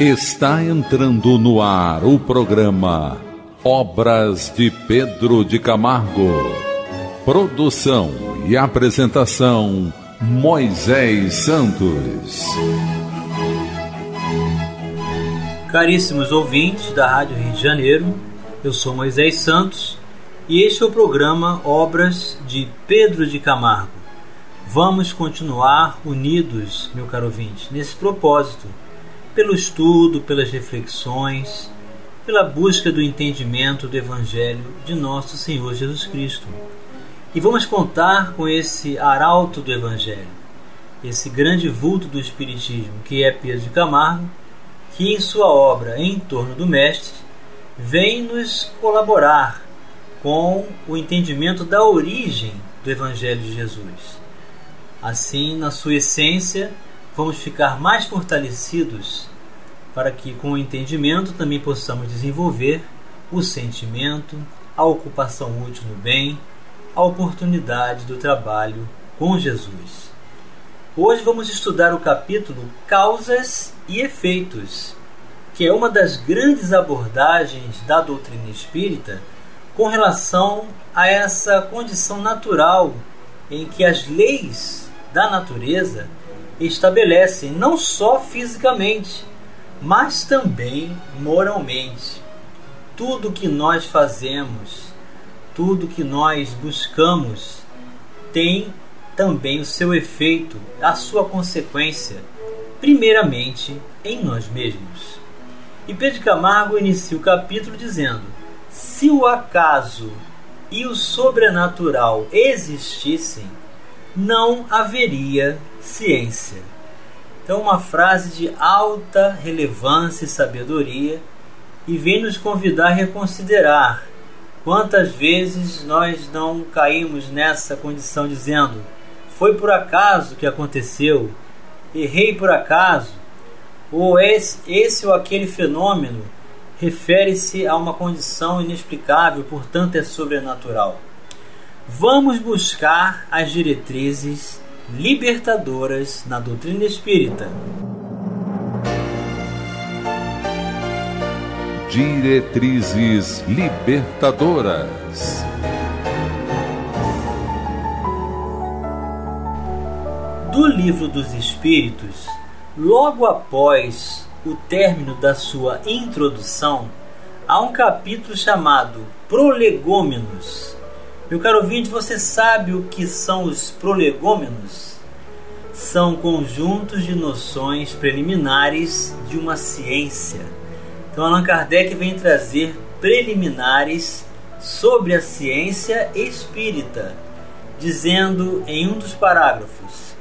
Está entrando no ar o programa Obras de Pedro de Camargo. Produção e apresentação Moisés Santos. Caríssimos ouvintes da Rádio Rio de Janeiro, eu sou Moisés Santos e este é o programa Obras de Pedro de Camargo. Vamos continuar unidos, meu caro ouvinte, nesse propósito pelo estudo, pelas reflexões, pela busca do entendimento do Evangelho de nosso Senhor Jesus Cristo. E vamos contar com esse arauto do Evangelho, esse grande vulto do Espiritismo, que é Pedro de Camargo, que em sua obra Em torno do Mestre vem nos colaborar com o entendimento da origem do Evangelho de Jesus. Assim, na sua essência, vamos ficar mais fortalecidos para que, com o entendimento, também possamos desenvolver o sentimento, a ocupação útil no bem, a oportunidade do trabalho com Jesus. Hoje vamos estudar o capítulo Causas e Efeitos, que é uma das grandes abordagens da doutrina espírita com relação a essa condição natural em que as leis da natureza estabelecem não só fisicamente, mas também moralmente. Tudo que nós fazemos, tudo que nós buscamos, tem também o seu efeito, a sua consequência, primeiramente em nós mesmos. E Pedro Camargo inicia o capítulo dizendo: Se o acaso e o sobrenatural existissem, não haveria ciência. Então, uma frase de alta relevância e sabedoria e vem nos convidar a reconsiderar quantas vezes nós não caímos nessa condição dizendo: foi por acaso que aconteceu, errei por acaso, ou esse, esse ou aquele fenômeno refere-se a uma condição inexplicável, portanto é sobrenatural. Vamos buscar as diretrizes libertadoras na doutrina espírita. Diretrizes libertadoras. Do Livro dos Espíritos, logo após o término da sua introdução, há um capítulo chamado Prolegômenos meu caro ouvinte, você sabe o que são os prolegômenos? São conjuntos de noções preliminares de uma ciência. Então, Allan Kardec vem trazer preliminares sobre a ciência espírita, dizendo em um dos parágrafos: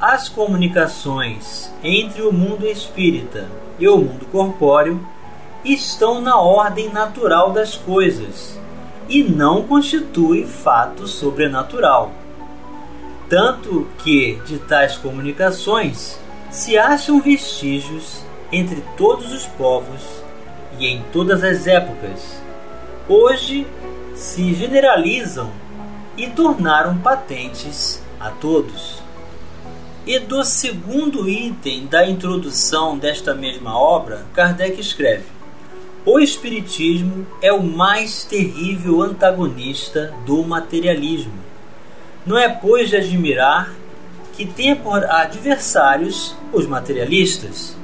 as comunicações entre o mundo espírita e o mundo corpóreo estão na ordem natural das coisas e não constitui fato sobrenatural. Tanto que de tais comunicações se acham vestígios entre todos os povos e em todas as épocas. Hoje se generalizam e tornaram patentes a todos. E do segundo item da introdução desta mesma obra, Kardec escreve: o Espiritismo é o mais terrível antagonista do materialismo. Não é, pois, de admirar que tenha por adversários os materialistas.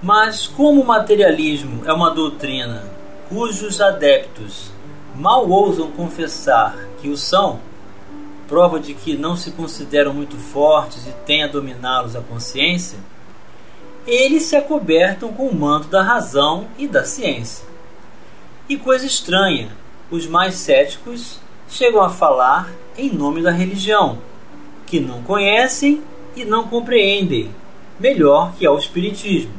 Mas, como o materialismo é uma doutrina cujos adeptos mal ousam confessar que o são, prova de que não se consideram muito fortes e têm a dominá-los a consciência, eles se acobertam com o manto da razão e da ciência. E coisa estranha, os mais céticos chegam a falar em nome da religião, que não conhecem e não compreendem, melhor que ao Espiritismo.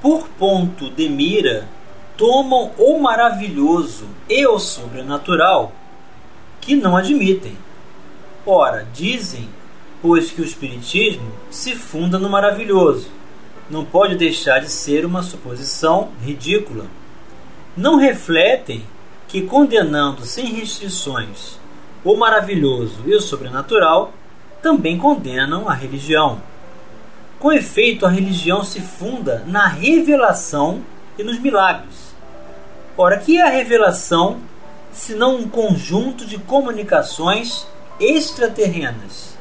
Por ponto de mira, tomam o maravilhoso e o sobrenatural, que não admitem. Ora, dizem, pois que o Espiritismo se funda no maravilhoso não pode deixar de ser uma suposição ridícula. Não refletem que, condenando sem restrições o maravilhoso e o sobrenatural, também condenam a religião. Com efeito, a religião se funda na revelação e nos milagres. Ora, que é a revelação senão um conjunto de comunicações extraterrenas?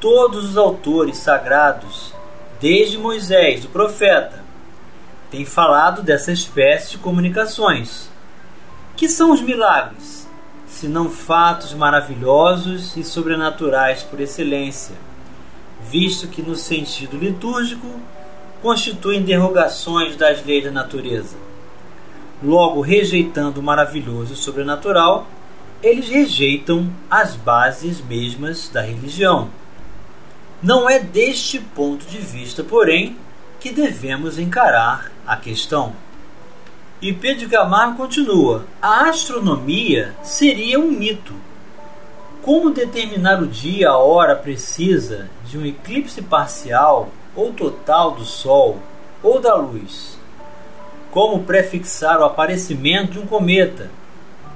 Todos os autores sagrados, desde Moisés, o profeta, têm falado dessa espécie de comunicações. Que são os milagres, senão fatos maravilhosos e sobrenaturais por excelência? visto que, no sentido litúrgico, constituem derrogações das leis da natureza. Logo, rejeitando o maravilhoso e sobrenatural, eles rejeitam as bases mesmas da religião. Não é deste ponto de vista, porém, que devemos encarar a questão. E Pedro Camargo continua: a astronomia seria um mito como determinar o dia, a hora precisa de um eclipse parcial ou total do Sol ou da luz? Como prefixar o aparecimento de um cometa?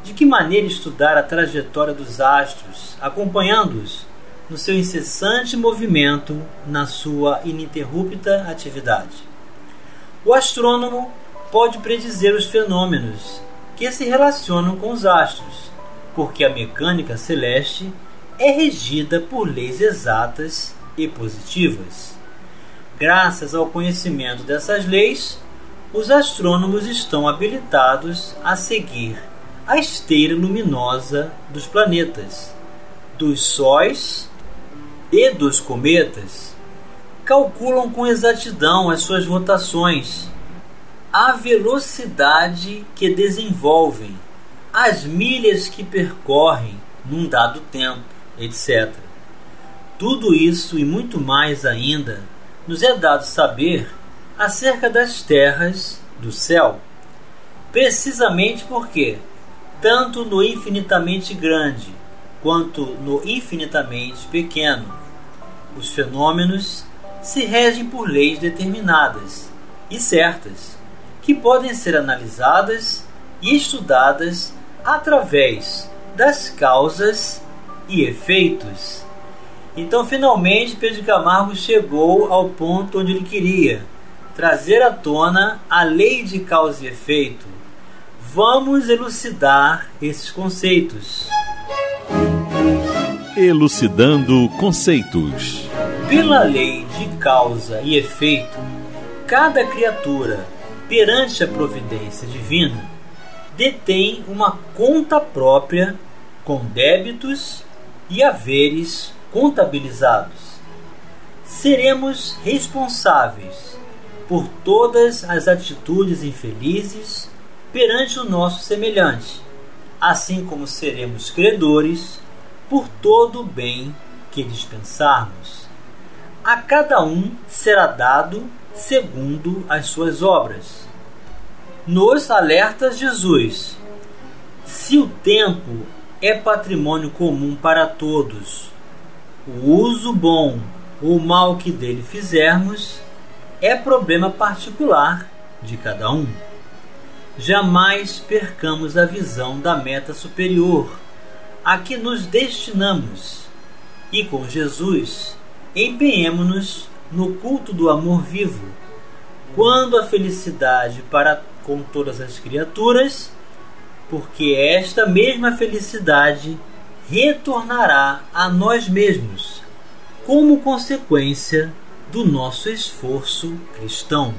De que maneira estudar a trajetória dos astros, acompanhando-os no seu incessante movimento, na sua ininterrupta atividade? O astrônomo pode predizer os fenômenos que se relacionam com os astros porque a mecânica celeste é regida por leis exatas e positivas. Graças ao conhecimento dessas leis, os astrônomos estão habilitados a seguir a esteira luminosa dos planetas, dos sóis e dos cometas. Calculam com exatidão as suas rotações, a velocidade que desenvolvem as milhas que percorrem num dado tempo, etc. Tudo isso e muito mais ainda nos é dado saber acerca das terras do céu. Precisamente porque, tanto no infinitamente grande quanto no infinitamente pequeno, os fenômenos se regem por leis determinadas e certas, que podem ser analisadas e estudadas através das causas e efeitos. Então, finalmente, Pedro Camargo chegou ao ponto onde ele queria trazer à tona a lei de causa e efeito. Vamos elucidar esses conceitos. Elucidando conceitos. Pela lei de causa e efeito, cada criatura, perante a providência divina, detém uma conta própria com débitos e haveres contabilizados. Seremos responsáveis por todas as atitudes infelizes perante o nosso semelhante, assim como seremos credores por todo o bem que dispensarmos. A cada um será dado segundo as suas obras nos alerta Jesus: se o tempo é patrimônio comum para todos, o uso bom ou mal que dele fizermos é problema particular de cada um. Jamais percamos a visão da meta superior a que nos destinamos e com Jesus empenhemos-nos no culto do amor vivo, quando a felicidade para com todas as criaturas, porque esta mesma felicidade retornará a nós mesmos como consequência do nosso esforço cristão.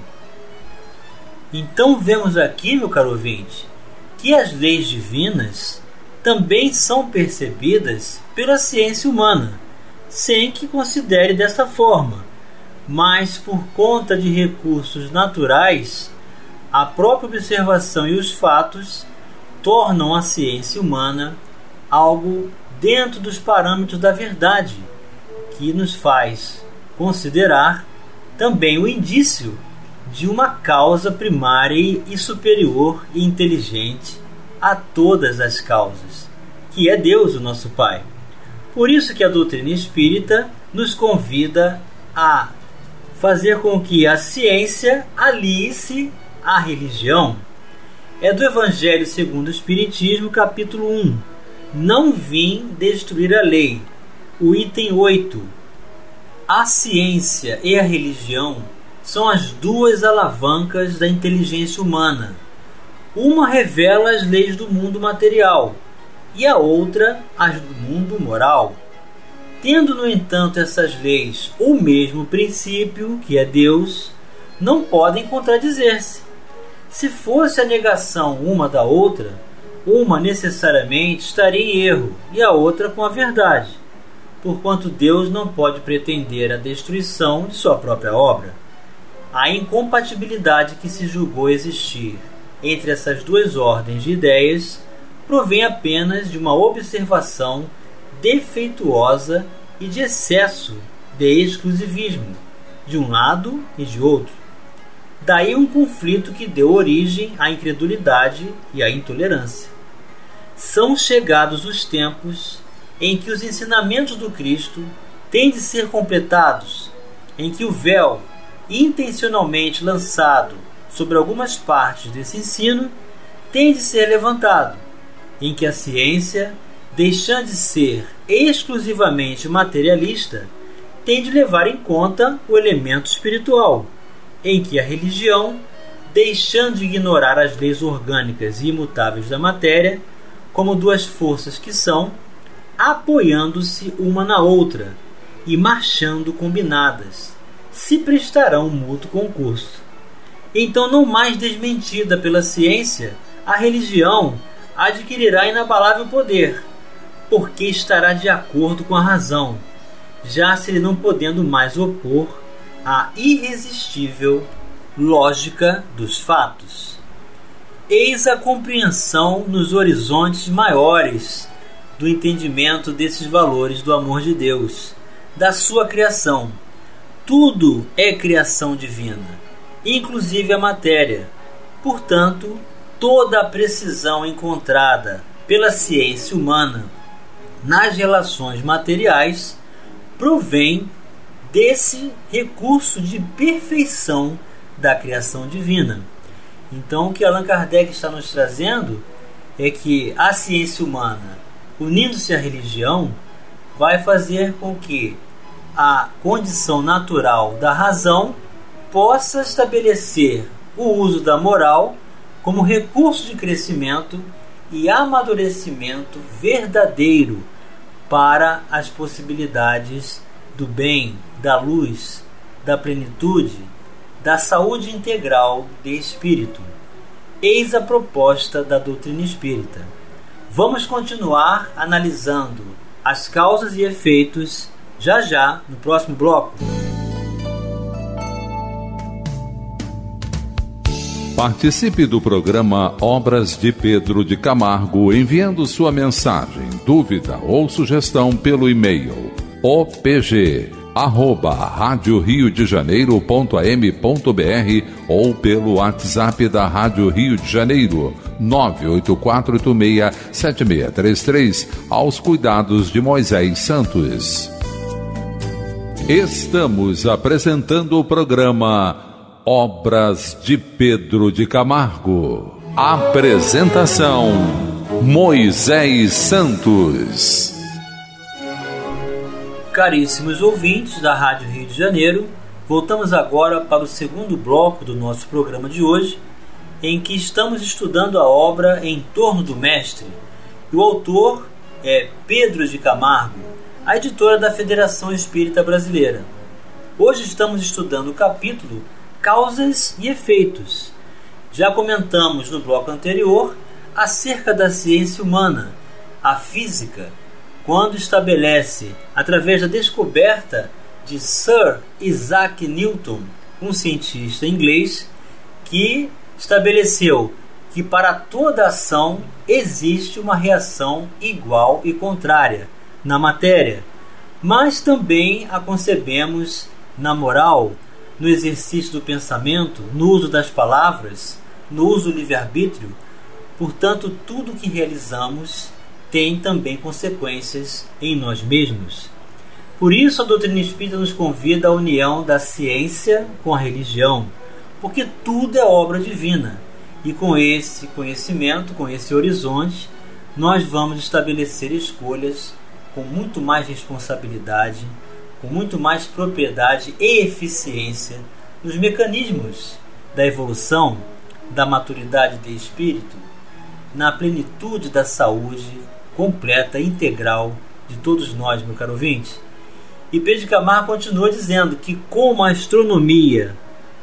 Então vemos aqui, meu caro ouvinte, que as leis divinas também são percebidas pela ciência humana, sem que considere dessa forma, mas por conta de recursos naturais a própria observação e os fatos tornam a ciência humana algo dentro dos parâmetros da verdade, que nos faz considerar também o indício de uma causa primária e superior e inteligente a todas as causas, que é Deus, o nosso Pai. Por isso que a doutrina espírita nos convida a fazer com que a ciência alie-se a religião é do Evangelho segundo o Espiritismo, capítulo 1. Não vim destruir a lei. O item 8. A ciência e a religião são as duas alavancas da inteligência humana. Uma revela as leis do mundo material e a outra as do mundo moral. Tendo, no entanto, essas leis o mesmo princípio, que é Deus, não podem contradizer-se. Se fosse a negação uma da outra, uma necessariamente estaria em erro e a outra com a verdade porquanto Deus não pode pretender a destruição de sua própria obra. A incompatibilidade que se julgou existir entre essas duas ordens de ideias provém apenas de uma observação defeituosa e de excesso de exclusivismo, de um lado e de outro. Daí um conflito que deu origem à incredulidade e à intolerância. São chegados os tempos em que os ensinamentos do Cristo têm de ser completados, em que o véu, intencionalmente lançado sobre algumas partes desse ensino, tem de ser levantado, em que a ciência, deixando de ser exclusivamente materialista, tem de levar em conta o elemento espiritual, em que a religião, deixando de ignorar as leis orgânicas e imutáveis da matéria, como duas forças que são, apoiando-se uma na outra e marchando combinadas, se prestarão mútuo concurso. Então, não mais desmentida pela ciência, a religião adquirirá inabalável poder, porque estará de acordo com a razão, já se lhe não podendo mais opor à irresistível lógica dos fatos. Eis a compreensão nos horizontes maiores do entendimento desses valores do amor de Deus, da sua criação. Tudo é criação divina, inclusive a matéria. Portanto, toda a precisão encontrada pela ciência humana nas relações materiais provém desse recurso de perfeição da criação divina. Então, o que Allan Kardec está nos trazendo é que a ciência humana unindo-se à religião, vai fazer com que a condição natural da razão possa estabelecer o uso da moral como recurso de crescimento e amadurecimento verdadeiro para as possibilidades do bem, da luz, da plenitude, da saúde integral de espírito. Eis a proposta da doutrina espírita. Vamos continuar analisando as causas e efeitos já já no próximo bloco. Participe do programa Obras de Pedro de Camargo enviando sua mensagem, dúvida ou sugestão pelo e-mail opg arroba rádio Rio de Janeiro.am.br ou pelo WhatsApp da Rádio Rio de Janeiro 984867633 aos cuidados de Moisés Santos. Estamos apresentando o programa Obras de Pedro de Camargo. Apresentação Moisés Santos. Caríssimos ouvintes da Rádio Rio de Janeiro, voltamos agora para o segundo bloco do nosso programa de hoje, em que estamos estudando a obra Em Torno do Mestre. O autor é Pedro de Camargo, a editora da Federação Espírita Brasileira. Hoje estamos estudando o capítulo Causas e Efeitos. Já comentamos no bloco anterior acerca da ciência humana, a física quando estabelece, através da descoberta de Sir Isaac Newton, um cientista inglês, que estabeleceu que para toda ação existe uma reação igual e contrária na matéria, mas também a concebemos na moral, no exercício do pensamento, no uso das palavras, no uso do livre-arbítrio. Portanto, tudo que realizamos tem também consequências em nós mesmos. Por isso, a doutrina espírita nos convida à união da ciência com a religião, porque tudo é obra divina. E com esse conhecimento, com esse horizonte, nós vamos estabelecer escolhas com muito mais responsabilidade, com muito mais propriedade e eficiência nos mecanismos da evolução, da maturidade de espírito, na plenitude da saúde completa integral de todos nós, meu caro ouvinte. E Pedro Camargo continua dizendo que, como a astronomia,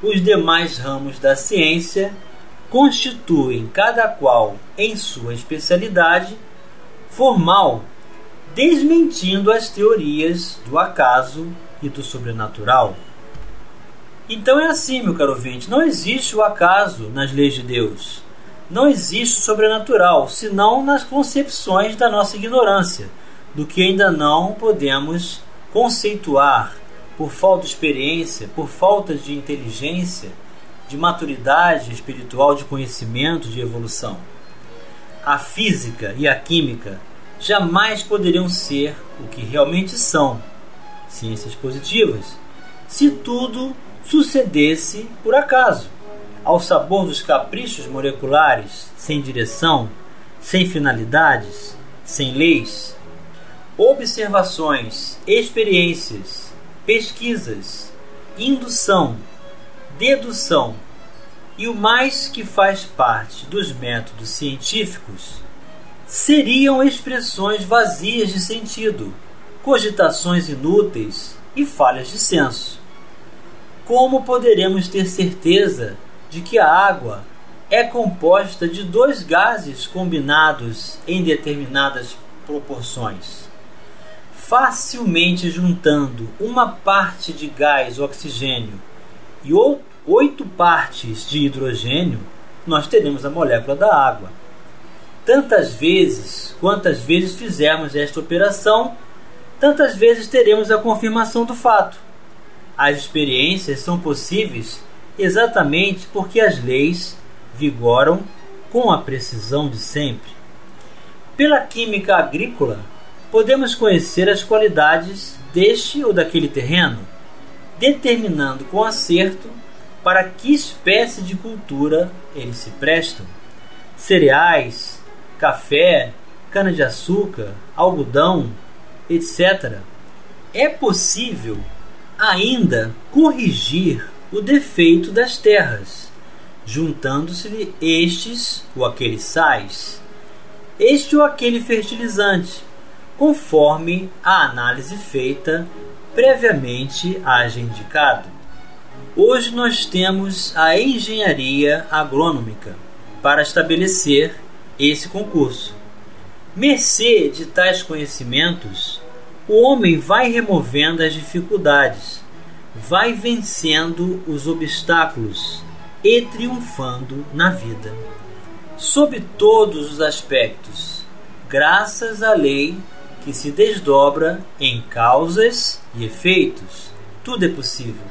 os demais ramos da ciência constituem, cada qual em sua especialidade, formal, desmentindo as teorias do acaso e do sobrenatural. Então é assim, meu caro ouvinte, não existe o acaso nas leis de Deus. Não existe o sobrenatural, senão nas concepções da nossa ignorância, do que ainda não podemos conceituar por falta de experiência, por falta de inteligência, de maturidade espiritual, de conhecimento, de evolução. A física e a química jamais poderiam ser o que realmente são, ciências positivas, se tudo sucedesse por acaso, ao sabor dos caprichos moleculares, sem direção, sem finalidades, sem leis. Observações, experiências, pesquisas, indução, dedução e o mais que faz parte dos métodos científicos seriam expressões vazias de sentido, cogitações inúteis e falhas de senso. Como poderemos ter certeza de que a água é composta de dois gases combinados em determinadas proporções? facilmente juntando uma parte de gás oxigênio e oito partes de hidrogênio, nós teremos a molécula da água. Tantas vezes quantas vezes fizermos esta operação, tantas vezes teremos a confirmação do fato. As experiências são possíveis exatamente porque as leis vigoram com a precisão de sempre. Pela química agrícola, podemos conhecer as qualidades deste ou daquele terreno, determinando com acerto para que espécie de cultura eles se prestam. Cereais, café, cana-de-açúcar, algodão, etc. É possível ainda corrigir o defeito das terras, juntando-se estes ou aqueles sais, este ou aquele fertilizante, conforme a análise feita previamente haja indicado. Hoje nós temos a engenharia agronômica para estabelecer esse concurso. Mercê de tais conhecimentos, o homem vai removendo as dificuldades, vai vencendo os obstáculos e triunfando na vida. Sob todos os aspectos, graças à lei que se desdobra em causas e efeitos. Tudo é possível.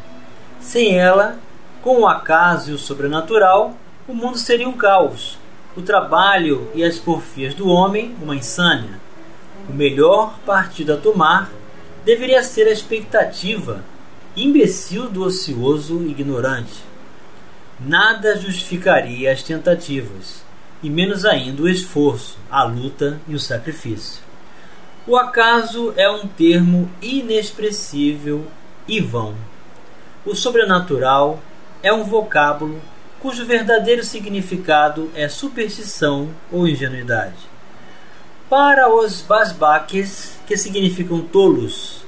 Sem ela, com o acaso e o sobrenatural, o mundo seria um caos. O trabalho e as porfias do homem, uma insânia. O melhor partido a tomar deveria ser a expectativa imbecil do ocioso ignorante. Nada justificaria as tentativas, e menos ainda o esforço, a luta e o sacrifício. O acaso é um termo inexpressível e vão. O sobrenatural é um vocábulo cujo verdadeiro significado é superstição ou ingenuidade. Para os basbaques, que significam tolos,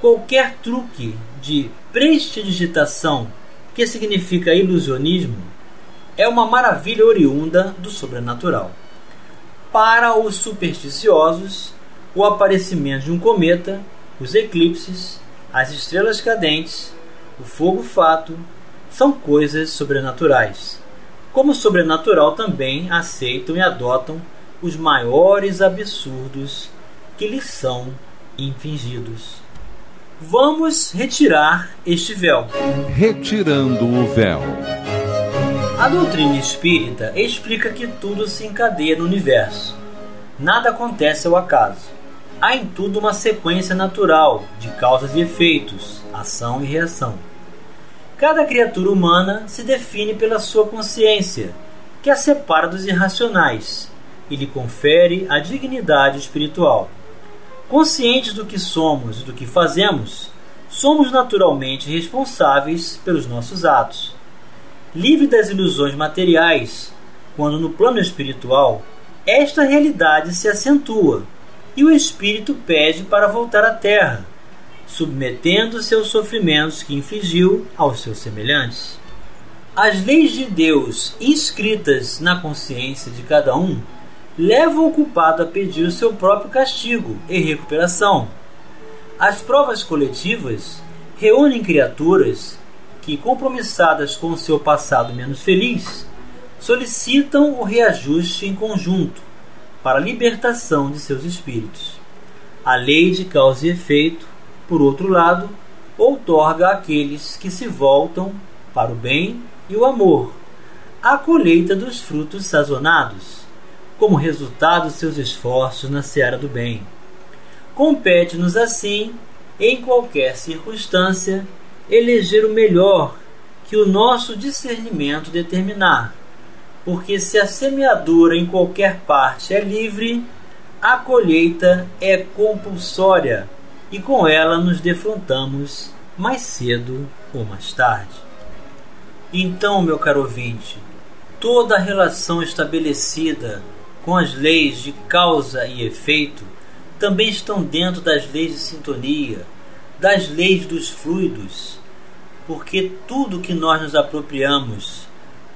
qualquer truque de prestidigitação, que significa ilusionismo, é uma maravilha oriunda do sobrenatural. Para os supersticiosos, o aparecimento de um cometa, os eclipses, as estrelas cadentes, o fogo fato, são coisas sobrenaturais. Como sobrenatural também aceitam e adotam os maiores absurdos que lhes são infligidos. Vamos retirar este véu. Retirando o véu. A doutrina espírita explica que tudo se encadeia no universo. Nada acontece ao acaso. Há em tudo uma sequência natural de causas e efeitos, ação e reação. Cada criatura humana se define pela sua consciência, que a separa dos irracionais e lhe confere a dignidade espiritual. Conscientes do que somos e do que fazemos, somos naturalmente responsáveis pelos nossos atos. Livre das ilusões materiais, quando no plano espiritual esta realidade se acentua e o espírito pede para voltar à terra, submetendo-se aos sofrimentos que infligiu aos seus semelhantes. As leis de Deus inscritas na consciência de cada um levam o culpado a pedir o seu próprio castigo e recuperação. As provas coletivas reúnem criaturas que, compromissadas com o seu passado menos feliz, solicitam o reajuste em conjunto para a libertação de seus espíritos. A lei de causa e efeito, por outro lado, outorga àqueles que se voltam para o bem e o amor a colheita dos frutos sazonados, como resultado de seus esforços na seara do bem. Compete-nos assim, em qualquer circunstância, eleger o melhor que o nosso discernimento determinar porque se a semeadura em qualquer parte é livre, a colheita é compulsória e com ela nos defrontamos mais cedo ou mais tarde. Então, meu caro ouvinte, toda a relação estabelecida com as leis de causa e efeito também estão dentro das leis de sintonia, das leis dos fluidos, porque tudo que nós nos apropriamos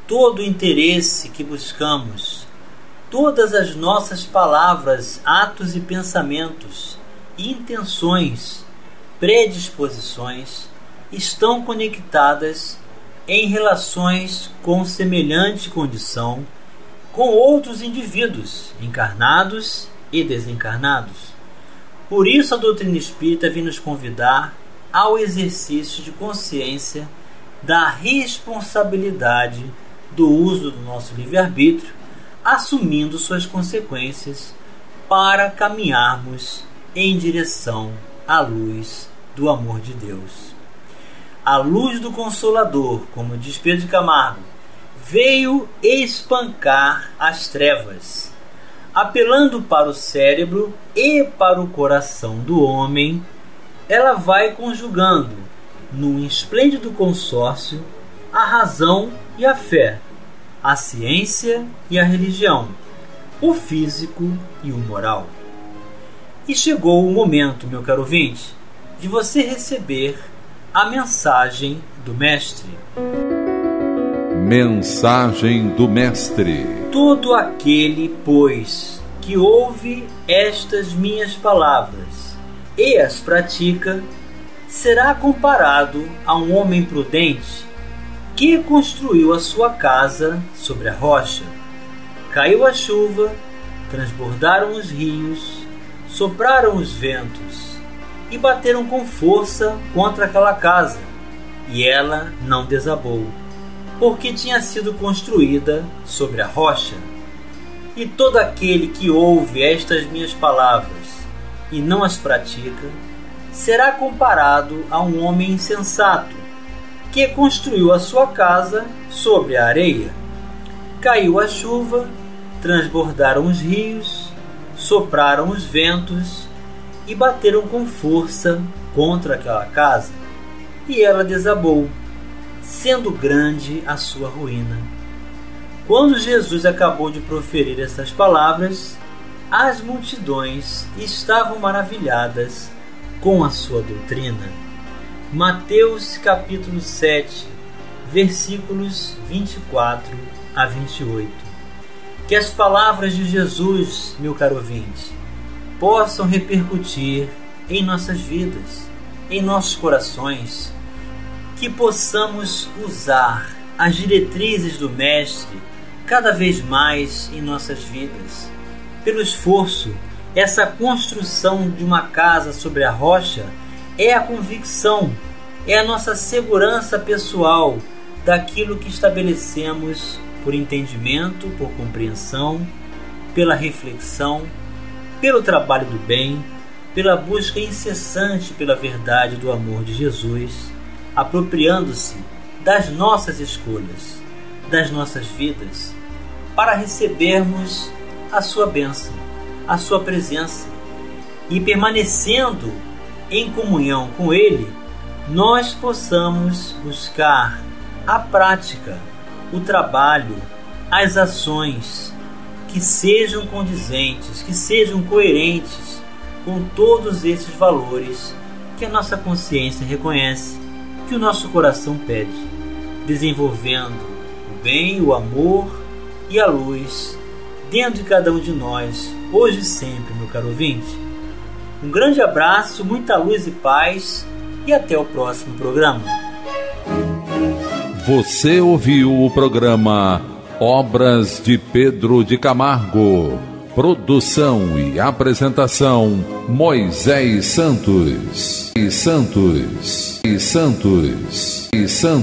todo o interesse que buscamos, todas as nossas palavras, atos e pensamentos, intenções, predisposições estão conectadas em relações com semelhante condição com outros indivíduos, encarnados e desencarnados. Por isso a doutrina espírita vem nos convidar ao exercício de consciência da responsabilidade do uso do nosso livre-arbítrio, assumindo suas consequências para caminharmos em direção à luz do amor de Deus. A luz do Consolador, como diz Pedro Camargo, veio espancar as trevas, apelando para o cérebro e para o coração do homem. Ela vai conjugando, num esplêndido consórcio, a razão e a fé, a ciência e a religião, o físico e o moral. E chegou o momento, meu caro ouvinte, de você receber a mensagem do Mestre. Mensagem do Mestre: Todo aquele, pois, que ouve estas minhas palavras e as pratica, será comparado a um homem prudente que construiu a sua casa sobre a rocha. Caiu a chuva, transbordaram os rios, sopraram os ventos e bateram com força contra aquela casa, e ela não desabou, porque tinha sido construída sobre a rocha. E todo aquele que ouve estas minhas palavras e não as pratica, será comparado a um homem insensato que construiu a sua casa sobre a areia. Caiu a chuva, transbordaram os rios, sopraram os ventos e bateram com força contra aquela casa, e ela desabou, sendo grande a sua ruína. Quando Jesus acabou de proferir essas palavras, as multidões estavam maravilhadas com a sua doutrina. Mateus capítulo 7, versículos 24 a 28. Que as palavras de Jesus, meu caro ouvinte, possam repercutir em nossas vidas, em nossos corações, que possamos usar as diretrizes do Mestre cada vez mais em nossas vidas. Pelo esforço, essa construção de uma casa sobre a rocha é a convicção, é a nossa segurança pessoal daquilo que estabelecemos por entendimento, por compreensão, pela reflexão, pelo trabalho do bem, pela busca incessante pela verdade do amor de Jesus, apropriando-se das nossas escolhas, das nossas vidas, para recebermos a sua bênção, a sua presença. E permanecendo em comunhão com Ele, nós possamos buscar a prática, o trabalho, as ações que sejam condizentes, que sejam coerentes com todos esses valores que a nossa consciência reconhece, que o nosso coração pede, desenvolvendo o bem, o amor e a luz dentro de cada um de nós, hoje e sempre, meu caro ouvinte. Um grande abraço, muita luz e paz e até o próximo programa. Você ouviu o programa Obras de Pedro de Camargo. Produção e apresentação Moisés Santos. E Santos. E Santos. E Santos.